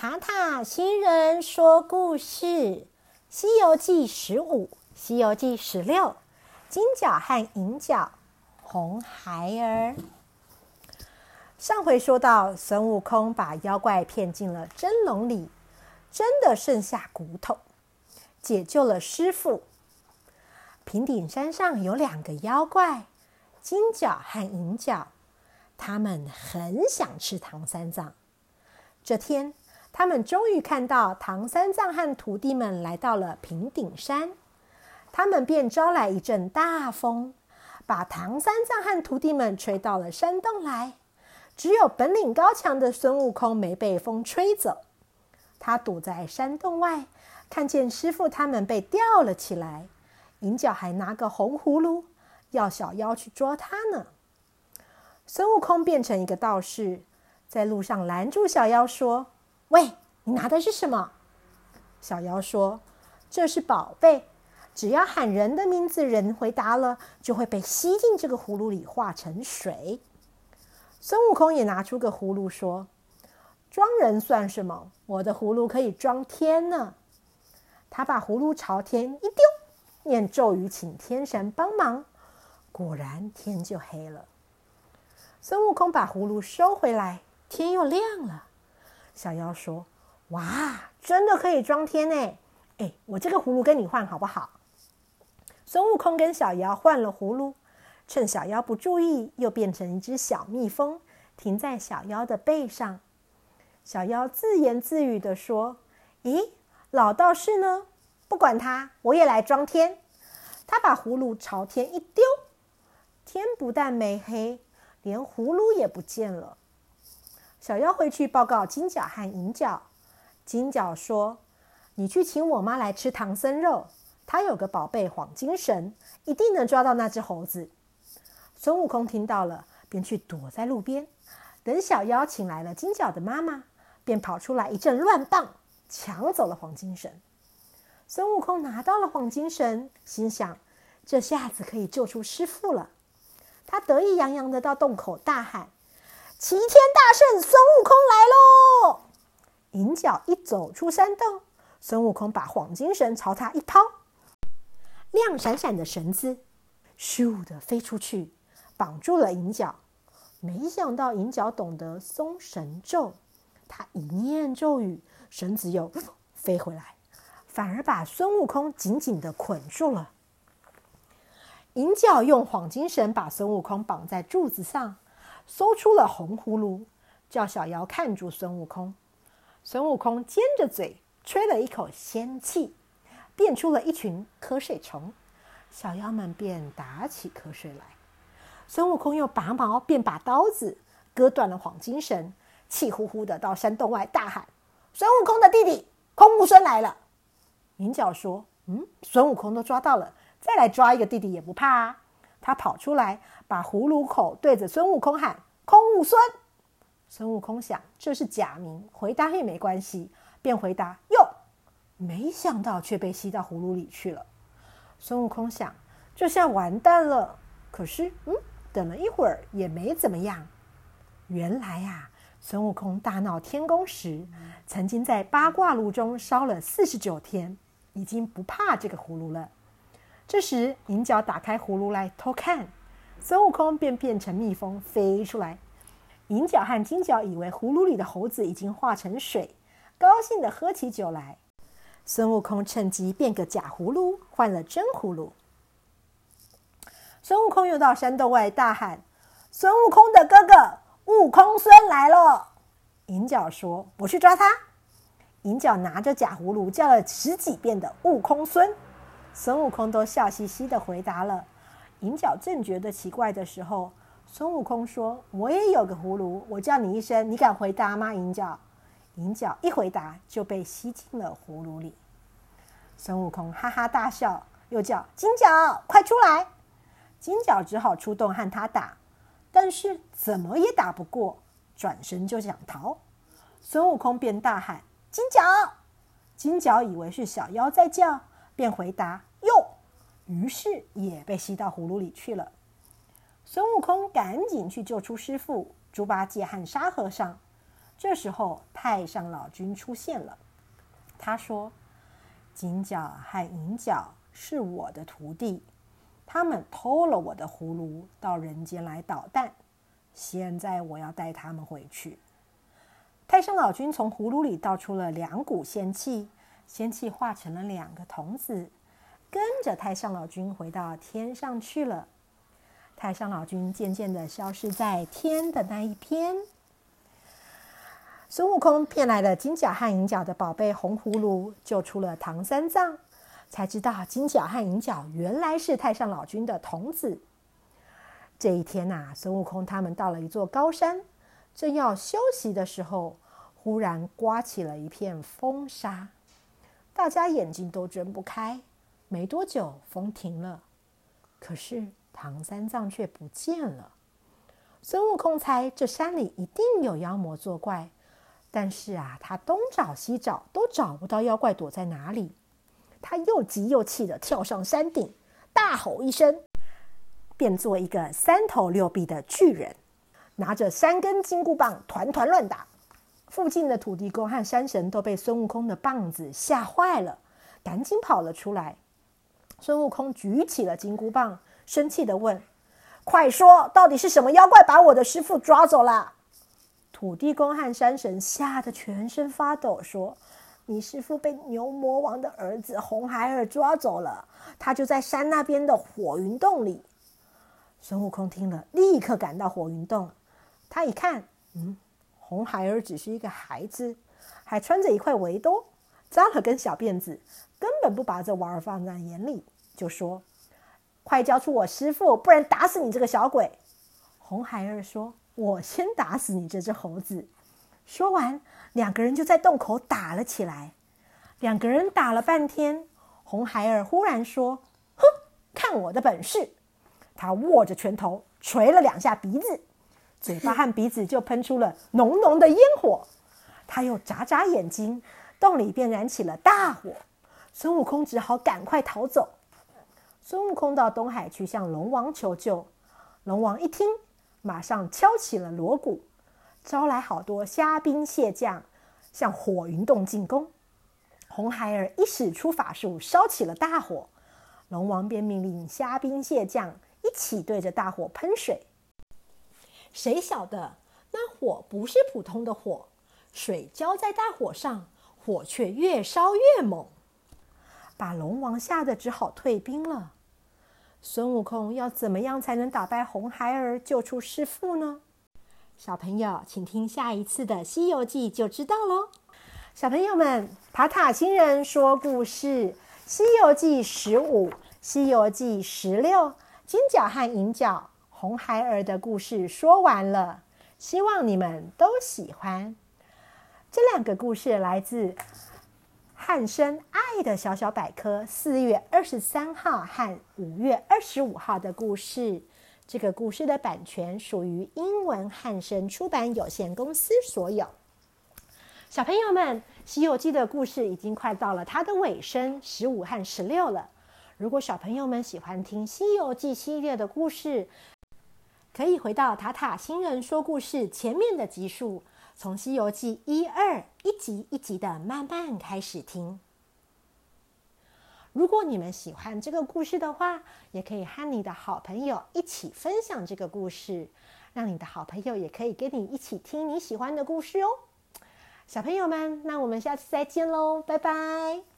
塔塔星人说故事，《西游记》十五，《西游记》十六，金角和银角，红孩儿。上回说到，孙悟空把妖怪骗进了蒸笼里，真的剩下骨头，解救了师傅。平顶山上有两个妖怪，金角和银角，他们很想吃唐三藏。这天。他们终于看到唐三藏和徒弟们来到了平顶山，他们便招来一阵大风，把唐三藏和徒弟们吹到了山洞来。只有本领高强的孙悟空没被风吹走，他躲在山洞外，看见师傅他们被吊了起来。银角还拿个红葫芦，要小妖去捉他呢。孙悟空变成一个道士，在路上拦住小妖说。喂，你拿的是什么？小妖说：“这是宝贝，只要喊人的名字，人回答了，就会被吸进这个葫芦里，化成水。”孙悟空也拿出个葫芦说：“装人算什么？我的葫芦可以装天呢。”他把葫芦朝天一丢，念咒语，请天神帮忙，果然天就黑了。孙悟空把葫芦收回来，天又亮了。小妖说：“哇，真的可以装天呢！哎，我这个葫芦跟你换好不好？”孙悟空跟小妖换了葫芦，趁小妖不注意，又变成一只小蜜蜂，停在小妖的背上。小妖自言自语的说：“咦，老道士呢？不管他，我也来装天。”他把葫芦朝天一丢，天不但没黑，连葫芦也不见了。小妖回去报告金角和银角。金角说：“你去请我妈来吃唐僧肉，她有个宝贝黄金绳，一定能抓到那只猴子。”孙悟空听到了，便去躲在路边。等小妖请来了金角的妈妈，便跑出来一阵乱棒，抢走了黄金绳。孙悟空拿到了黄金绳，心想：这下子可以救出师傅了。他得意洋洋的到洞口大喊。齐天大圣孙悟空来喽！银角一走出山洞，孙悟空把黄金绳朝他一抛，亮闪闪的绳子咻的飞出去，绑住了银角。没想到银角懂得松绳咒，他一念咒语，绳子又飞回来，反而把孙悟空紧紧的捆住了。银角用黄金绳把孙悟空绑在柱子上。搜出了红葫芦，叫小妖看住孙悟空。孙悟空尖着嘴吹了一口仙气，变出了一群瞌睡虫。小妖们便打起瞌睡来。孙悟空又拔毛变把刀子，割断了黄金绳，气呼呼的到山洞外大喊：“孙悟空的弟弟空悟孙来了！”银角说：“嗯，孙悟空都抓到了，再来抓一个弟弟也不怕啊。”他跑出来，把葫芦口对着孙悟空喊：“空悟孙。”孙悟空想这是假名，回答也没关系，便回答：“哟。”没想到却被吸到葫芦里去了。孙悟空想这下完蛋了。可是，嗯，等了一会儿也没怎么样。原来呀，孙悟空大闹天宫时，曾经在八卦炉中烧了四十九天，已经不怕这个葫芦了。这时，银角打开葫芦来偷看，孙悟空便变成蜜蜂飞出来。银角和金角以为葫芦里的猴子已经化成水，高兴地喝起酒来。孙悟空趁机变个假葫芦，换了真葫芦。孙悟空又到山洞外大喊：“孙悟空的哥哥悟空孙来了！”银角说：“我去抓他。”银角拿着假葫芦叫了十几遍的“悟空孙”。孙悟空都笑嘻嘻的回答了。银角正觉得奇怪的时候，孙悟空说：“我也有个葫芦，我叫你一声，你敢回答吗？”银角，银角一回答就被吸进了葫芦里。孙悟空哈哈大笑，又叫金角快出来。金角只好出动和他打，但是怎么也打不过，转身就想逃。孙悟空便大喊：“金角！”金角以为是小妖在叫，便回答。哟，于是也被吸到葫芦里去了。孙悟空赶紧去救出师傅猪八戒和沙和尚。这时候，太上老君出现了。他说：“金角和银角是我的徒弟，他们偷了我的葫芦，到人间来捣蛋。现在我要带他们回去。”太上老君从葫芦里倒出了两股仙气，仙气化成了两个童子，跟着太上老君回到天上去了。太上老君渐渐的消失在天的那一边。孙悟空骗来了金角和银角的宝贝红葫芦，救出了唐三藏，才知道金角和银角原来是太上老君的童子。这一天呐，孙悟空他们到了一座高山，正要休息的时候，忽然刮起了一片风沙，大家眼睛都睁不开。没多久，风停了，可是唐三藏却不见了。孙悟空猜这山里一定有妖魔作怪。但是啊，他东找西找都找不到妖怪躲在哪里，他又急又气的跳上山顶，大吼一声，变做一个三头六臂的巨人，拿着三根金箍棒团团乱打。附近的土地公和山神都被孙悟空的棒子吓坏了，赶紧跑了出来。孙悟空举起了金箍棒，生气的问：“快说，到底是什么妖怪把我的师傅抓走了？”土地公和山神吓得全身发抖，说：“你师傅被牛魔王的儿子红孩儿抓走了，他就在山那边的火云洞里。”孙悟空听了，立刻赶到火云洞。他一看，嗯，红孩儿只是一个孩子，还穿着一块围兜，扎了根小辫子，根本不把这娃儿放在眼里，就说：“快交出我师傅，不然打死你这个小鬼！”红孩儿说。我先打死你这只猴子！说完，两个人就在洞口打了起来。两个人打了半天，红孩儿忽然说：“哼，看我的本事！”他握着拳头捶了两下鼻子，嘴巴和鼻子就喷出了浓浓的烟火。他又眨眨眼睛，洞里便燃起了大火。孙悟空只好赶快逃走。孙悟空到东海去向龙王求救。龙王一听。马上敲起了锣鼓，招来好多虾兵蟹将，向火云洞进攻。红孩儿一使出法术，烧起了大火，龙王便命令虾兵蟹将一起对着大火喷水。谁晓得那火不是普通的火，水浇在大火上，火却越烧越猛，把龙王吓得只好退兵了。孙悟空要怎么样才能打败红孩儿，救出师傅呢？小朋友，请听下一次的《西游记》就知道喽。小朋友们，塔塔星人说故事，《西游记》十五，《西游记》十六，金角和银角、红孩儿的故事说完了，希望你们都喜欢。这两个故事来自。汉生爱的小小百科，四月二十三号和五月二十五号的故事。这个故事的版权属于英文汉生出版有限公司所有。小朋友们，《西游记》的故事已经快到了它的尾声，十五和十六了。如果小朋友们喜欢听《西游记》系列的故事，可以回到塔塔新人说故事前面的集数。从《西游记》一二一集一集的慢慢开始听。如果你们喜欢这个故事的话，也可以和你的好朋友一起分享这个故事，让你的好朋友也可以跟你一起听你喜欢的故事哦。小朋友们，那我们下次再见喽，拜拜。